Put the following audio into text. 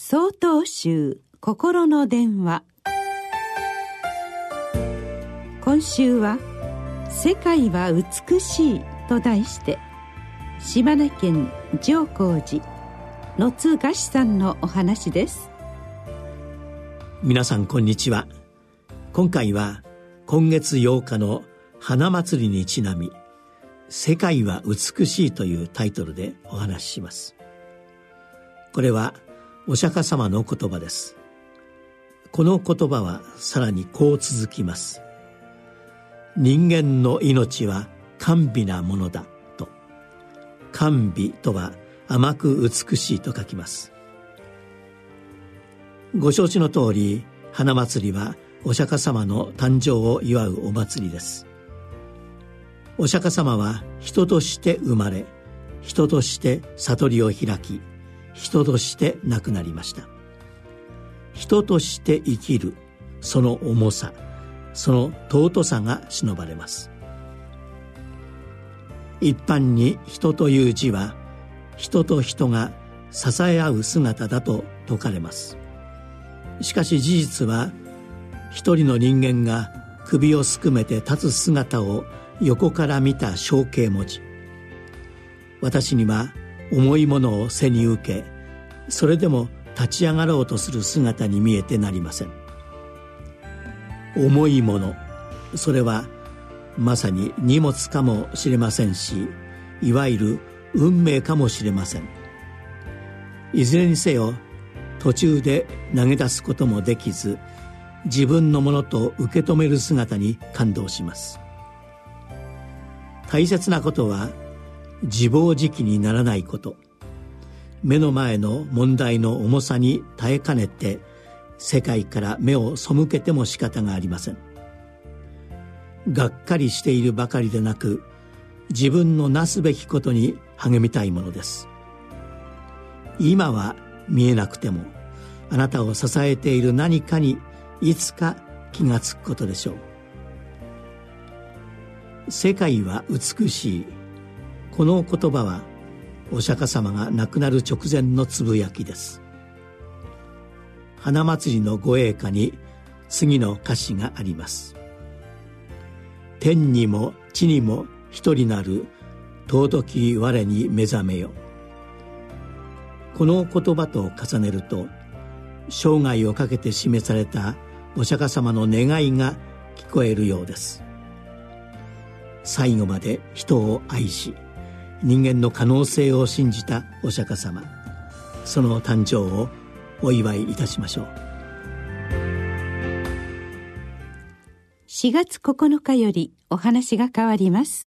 総統集心の電話。今週は「世界は美しい」と題して島根県上皇寺野津賀志さんのお話です。皆さんこんにちは。今回は今月8日の花祭りにちなみ「世界は美しい」というタイトルでお話しします。これはお釈迦様の言葉です。この言葉はさらにこう続きます。人間の命は甘美なものだと。甘美とは甘く美しいと書きます。ご承知の通り花祭りはお釈迦様の誕生を祝うお祭りです。お釈迦様は人として生まれ人として悟りを開き人として亡くなりました。人として生きるその重さその尊さが忍ばれます。一般に人という字は人と人が支え合う姿だと説かれます。しかし事実は一人の人間が首をすくめて立つ姿を横から見た象形文字。私には重いものを背に受けそれでも立ち上がろうとする姿に見えてなりません。重いものそれはまさに荷物かもしれませんしいわゆる運命かもしれません。いずれにせよ途中で投げ出すこともできず自分のものと受け止める姿に感動します。大切なことは自暴自棄にならないこと。目の前の問題の重さに耐えかねて世界から目を背けても仕方がありません。がっかりしているばかりでなく自分のなすべきことに励みたいものです。今は見えなくてもあなたを支えている何かにいつか気がつくことでしょう。世界は美しい。この言葉はお釈迦様が亡くなる直前のつぶやきです。花祭りの護衛歌に次の歌詞があります。天にも地にも一人なる尊き我に目覚めよ。この言葉と重ねると生涯をかけて示されたお釈迦様の願いが聞こえるようです。最後まで人を愛し人間の可能性を信じたお釈迦様。その誕生をお祝いいたしましょう。4月9日よりお話が変わります。